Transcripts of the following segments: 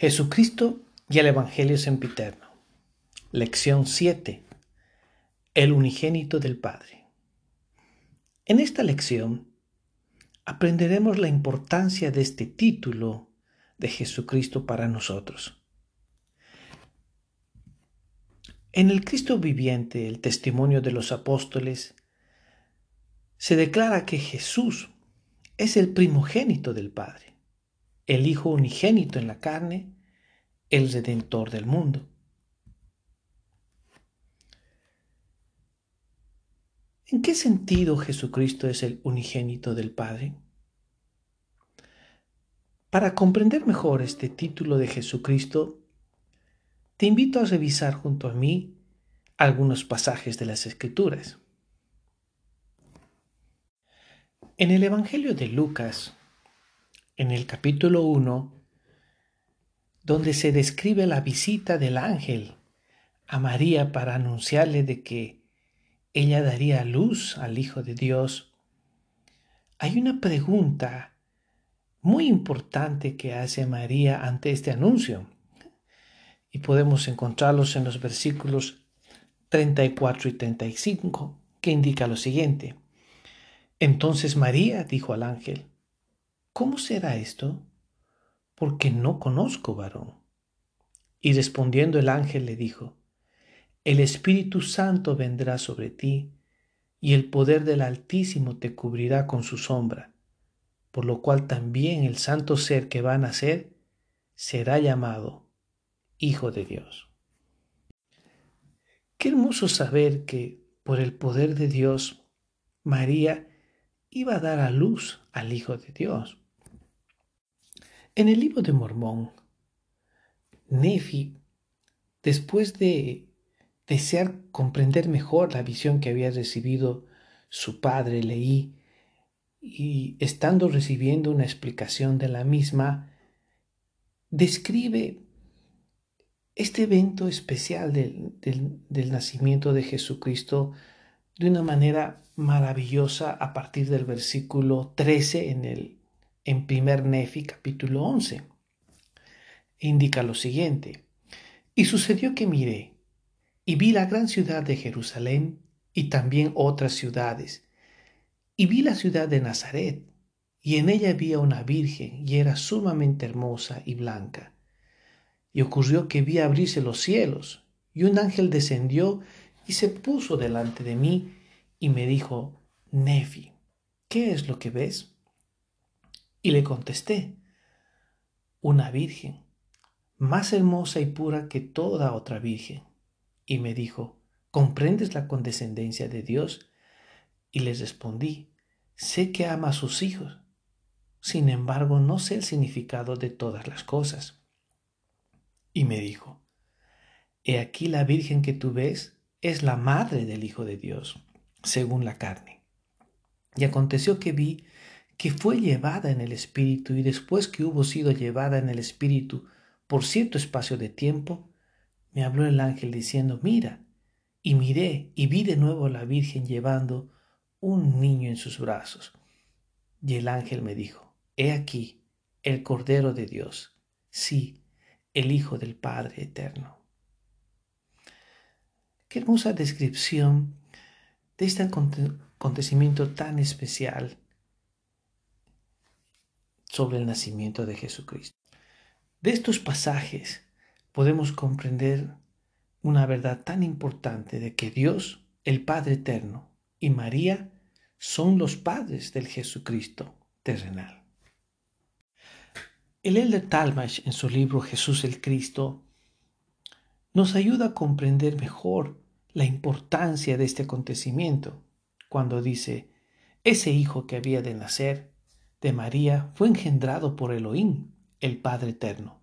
Jesucristo y el Evangelio sempiterno. Lección 7. El unigénito del Padre. En esta lección aprenderemos la importancia de este título de Jesucristo para nosotros. En el Cristo viviente, el testimonio de los apóstoles, se declara que Jesús es el primogénito del Padre el Hijo unigénito en la carne, el Redentor del mundo. ¿En qué sentido Jesucristo es el unigénito del Padre? Para comprender mejor este título de Jesucristo, te invito a revisar junto a mí algunos pasajes de las Escrituras. En el Evangelio de Lucas, en el capítulo 1, donde se describe la visita del ángel a María para anunciarle de que ella daría luz al Hijo de Dios, hay una pregunta muy importante que hace María ante este anuncio. Y podemos encontrarlos en los versículos 34 y 35, que indica lo siguiente. Entonces María dijo al ángel, ¿Cómo será esto? Porque no conozco varón. Y respondiendo el ángel le dijo, El Espíritu Santo vendrá sobre ti, y el poder del Altísimo te cubrirá con su sombra, por lo cual también el santo ser que va a nacer será llamado Hijo de Dios. Qué hermoso saber que por el poder de Dios, María iba a dar a luz al Hijo de Dios. En el libro de Mormón, Nefi, después de desear comprender mejor la visión que había recibido su padre Leí, y estando recibiendo una explicación de la misma, describe este evento especial del, del, nacimiento de Jesucristo de una manera maravillosa a partir del versículo 13 en el en primer Nefi capítulo 11. Indica lo siguiente. Y sucedió que miré y vi la gran ciudad de Jerusalén y también otras ciudades. Y vi la ciudad de Nazaret, y en ella había una virgen, y era sumamente hermosa y blanca. Y ocurrió que vi abrirse los cielos, y un ángel descendió y se puso delante de mí, y me dijo, Nefi, ¿qué es lo que ves? Y le contesté, una virgen, más hermosa y pura que toda otra virgen. Y me dijo, ¿comprendes la condescendencia de Dios? Y le respondí, sé que ama a sus hijos, sin embargo no sé el significado de todas las cosas. Y me dijo, He aquí la Virgen que tú ves es la madre del Hijo de Dios, según la carne. Y aconteció que vi que fue llevada en el Espíritu y después que hubo sido llevada en el Espíritu por cierto espacio de tiempo, me habló el ángel diciendo, mira, y miré y vi de nuevo a la Virgen llevando un niño en sus brazos. Y el ángel me dijo, he aquí el Cordero de Dios, sí, el Hijo del Padre Eterno. Qué hermosa descripción de este acontecimiento tan especial sobre el nacimiento de Jesucristo. De estos pasajes podemos comprender una verdad tan importante de que Dios, el Padre Eterno, y María son los padres del Jesucristo terrenal. El Elder Talmash en su libro Jesús el Cristo nos ayuda a comprender mejor la importancia de este acontecimiento cuando dice, ese hijo que había de nacer de María fue engendrado por Elohim, el Padre Eterno,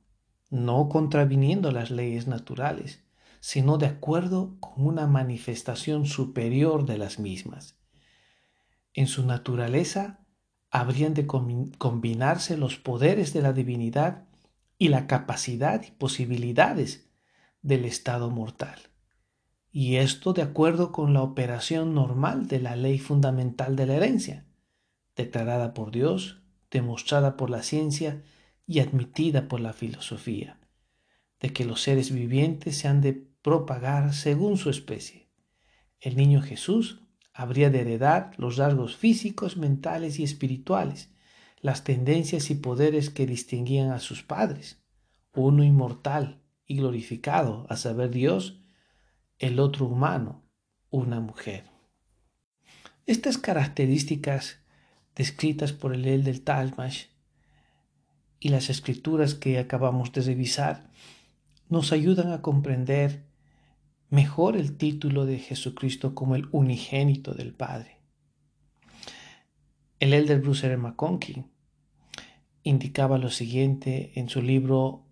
no contraviniendo las leyes naturales, sino de acuerdo con una manifestación superior de las mismas. En su naturaleza habrían de combinarse los poderes de la divinidad y la capacidad y posibilidades del estado mortal. Y esto de acuerdo con la operación normal de la ley fundamental de la herencia declarada por Dios, demostrada por la ciencia y admitida por la filosofía, de que los seres vivientes se han de propagar según su especie. El niño Jesús habría de heredar los rasgos físicos, mentales y espirituales, las tendencias y poderes que distinguían a sus padres, uno inmortal y glorificado, a saber Dios, el otro humano, una mujer. Estas características descritas por el El Talmash y las escrituras que acabamos de revisar nos ayudan a comprender mejor el título de Jesucristo como el unigénito del Padre. El elder Bruce R. McConkie indicaba lo siguiente en su libro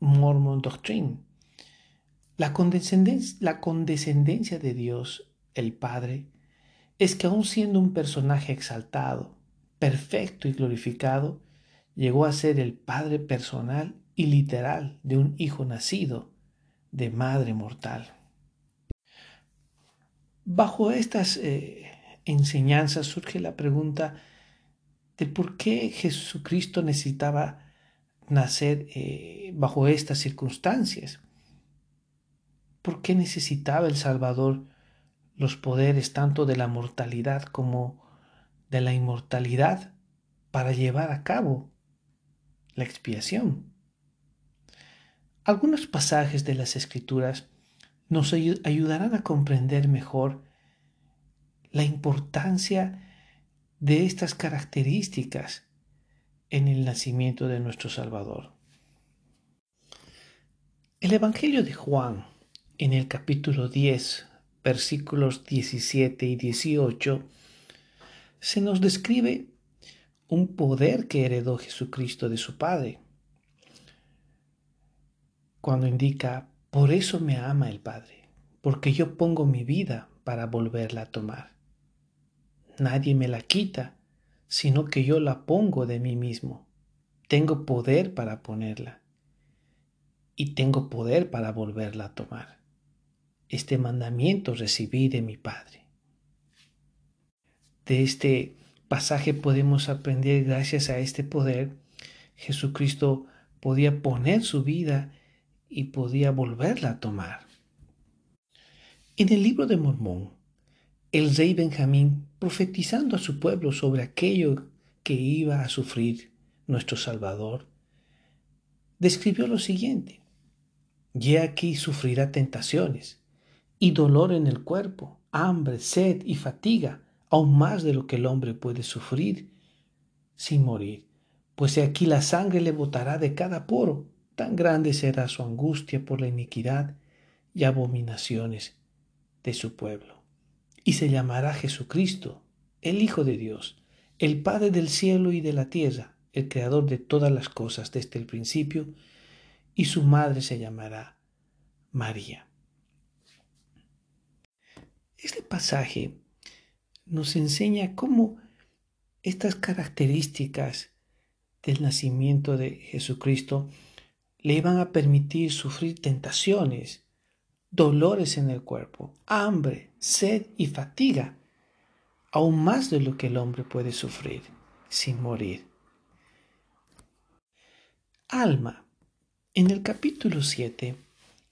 Mormon Doctrine. La condescendencia, la condescendencia de Dios, el Padre, es que aun siendo un personaje exaltado, perfecto y glorificado, llegó a ser el Padre personal y literal de un hijo nacido de madre mortal. Bajo estas eh, enseñanzas surge la pregunta de por qué Jesucristo necesitaba nacer eh, bajo estas circunstancias. ¿Por qué necesitaba el Salvador los poderes tanto de la mortalidad como de la inmortalidad para llevar a cabo la expiación? Algunos pasajes de las Escrituras nos ayudarán a comprender mejor la importancia de estas características en el nacimiento de nuestro Salvador. El Evangelio de Juan, en el capítulo 10, versículos 17 y 18, se nos describe un poder que heredó Jesucristo de su Padre cuando indica, por eso me ama el Padre, porque yo pongo mi vida para volverla a tomar. Nadie me la quita, sino que yo la pongo de mí mismo. Tengo poder para ponerla y tengo poder para volverla a tomar. Este mandamiento recibí de mi Padre. De este pasaje podemos aprender gracias a este poder, Jesucristo podía poner su vida y podía volverla a tomar. En el libro de Mormón, el rey Benjamín, profetizando a su pueblo sobre aquello que iba a sufrir nuestro Salvador, describió lo siguiente. Y aquí sufrirá tentaciones y dolor en el cuerpo, hambre, sed y fatiga, aún más de lo que el hombre puede sufrir sin morir, pues aquí la sangre le botará de cada poro tan grande será su angustia por la iniquidad y abominaciones de su pueblo. Y se llamará Jesucristo, el Hijo de Dios, el Padre del cielo y de la tierra, el Creador de todas las cosas desde el principio, y su madre se llamará María. Este pasaje nos enseña cómo estas características del nacimiento de Jesucristo le iban a permitir sufrir tentaciones, dolores en el cuerpo, hambre, sed y fatiga, aún más de lo que el hombre puede sufrir sin morir. Alma, en el capítulo 7,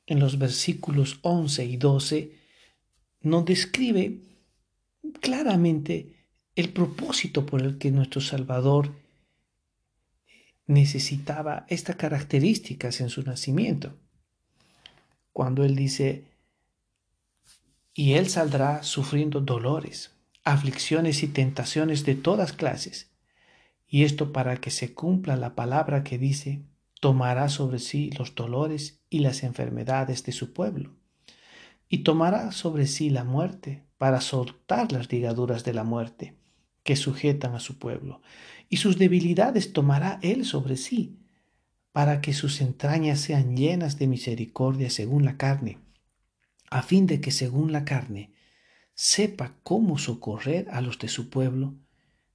en los versículos 11 y 12, nos describe claramente el propósito por el que nuestro Salvador necesitaba estas características en su nacimiento. Cuando él dice, y él saldrá sufriendo dolores, aflicciones y tentaciones de todas clases, y esto para que se cumpla la palabra que dice, tomará sobre sí los dolores y las enfermedades de su pueblo, y tomará sobre sí la muerte para soltar las ligaduras de la muerte que sujetan a su pueblo, y sus debilidades tomará él sobre sí, para que sus entrañas sean llenas de misericordia según la carne, a fin de que según la carne sepa cómo socorrer a los de su pueblo,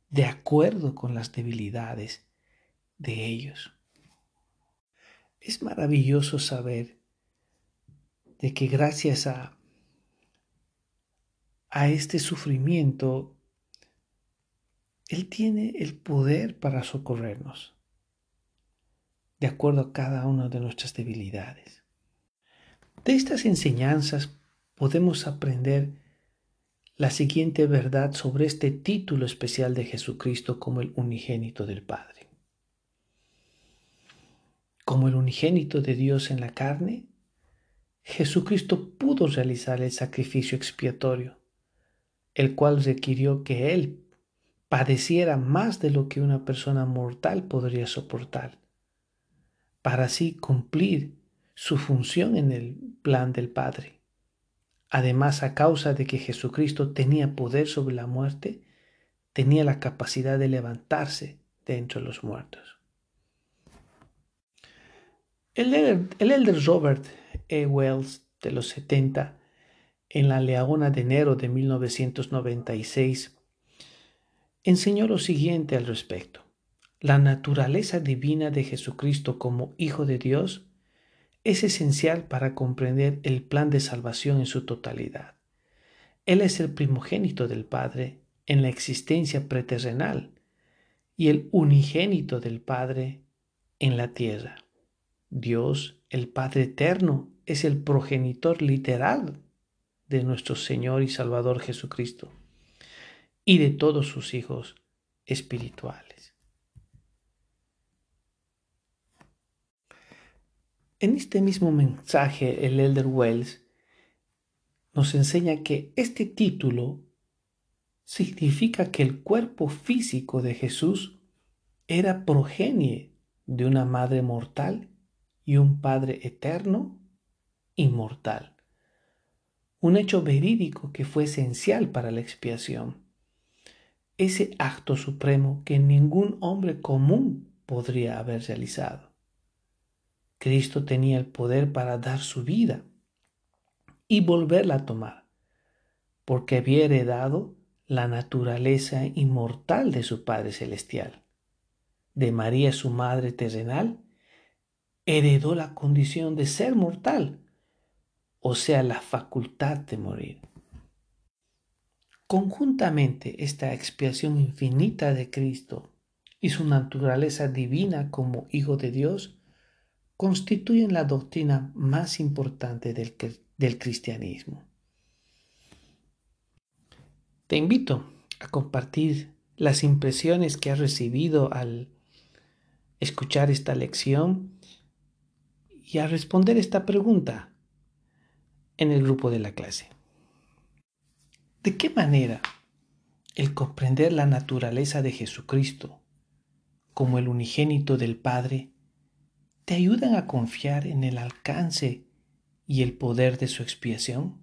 de acuerdo con las debilidades de ellos. Es maravilloso saber de que gracias a, a este sufrimiento él tiene el poder para socorrernos. de acuerdo a cada una de nuestras debilidades. De estas enseñanzas podemos aprender la siguiente verdad sobre este título especial de Jesucristo como el unigénito del Padre. Como el unigénito de Dios en la carne, Jesucristo pudo realizar el sacrificio expiatorio, el cual requirió que Él padeciera más de lo que una persona mortal podría soportar, para así cumplir su función en el plan del Padre. Además, a causa de que Jesucristo tenía poder sobre la muerte, tenía la capacidad de levantarse de entre los muertos. El elder, Robert Wells de los 70, en la Leona de enero de 1996, enseñó lo siguiente al respecto. La naturaleza divina de Jesucristo como Hijo de Dios es esencial para comprender el plan de salvación en su totalidad. Él es el primogénito del Padre en la existencia preterrenal y el unigénito del Padre en la tierra. Dios, el Padre eterno, es el progenitor literal de nuestro Señor y Salvador Jesucristo y de todos sus hijos espirituales. En este mismo mensaje, el Elder Wells nos enseña que este título significa que el cuerpo físico de Jesús era progenie de una madre mortal y un Padre eterno, inmortal. Un hecho verídico que fue esencial para la expiación ese acto supremo que ningún hombre común podría haber realizado. Cristo tenía el poder para dar su vida y volverla a tomar, porque había heredado la naturaleza inmortal de su Padre Celestial. De María, su Madre terrenal, heredó la condición de ser mortal, o sea, la facultad de morir. Conjuntamente, esta expiación infinita de Cristo y su naturaleza divina como Hijo de Dios constituyen la doctrina más importante del, del cristianismo. Te invito a compartir las impresiones que has recibido al escuchar esta lección y a responder esta pregunta en el grupo de la clase. ¿De qué manera el comprender la naturaleza de Jesucristo como el unigénito del Padre te ayudan a confiar en el alcance y el poder de su expiación?